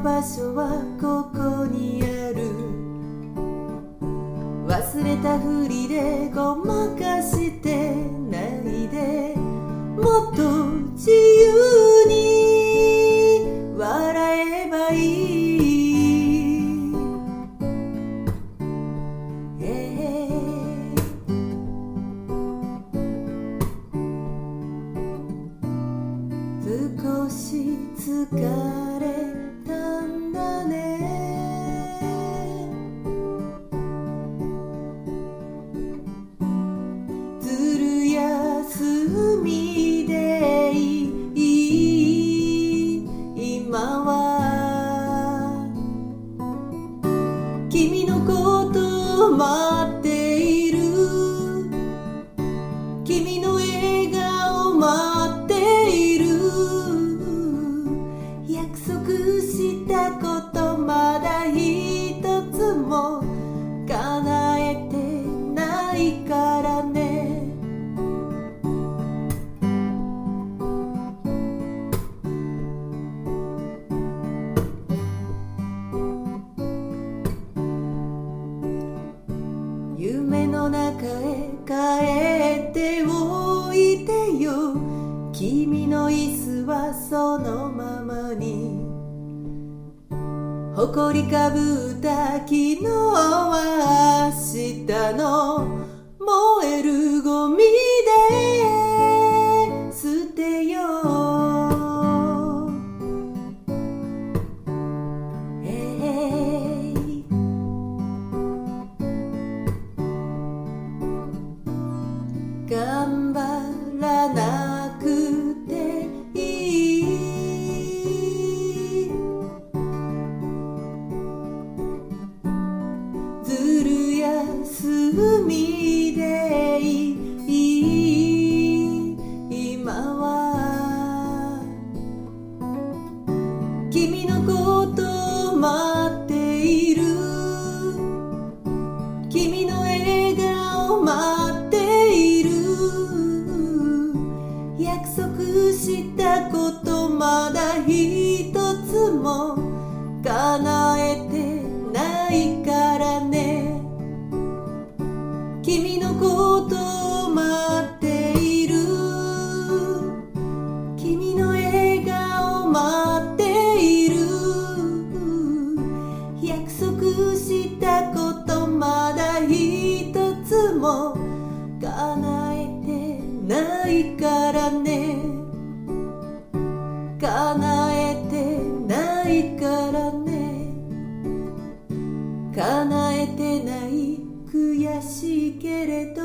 場所はここにある。忘れたふりでごまかしてないで。もっと自由に笑えばいい、え。少し疲れの中へ帰っておいてよ。君の椅子はそのままに。誇りかぶった昨日は明日の燃えるゴミ頑張らなくていい。ずる休みでいい。今は君のこと待って一つも叶えてないからね。君のことを待っている。君の笑顔待っている。約束したことまだ一つも叶えてないからね。叶えてないからね。叶えてない悔しいけれど。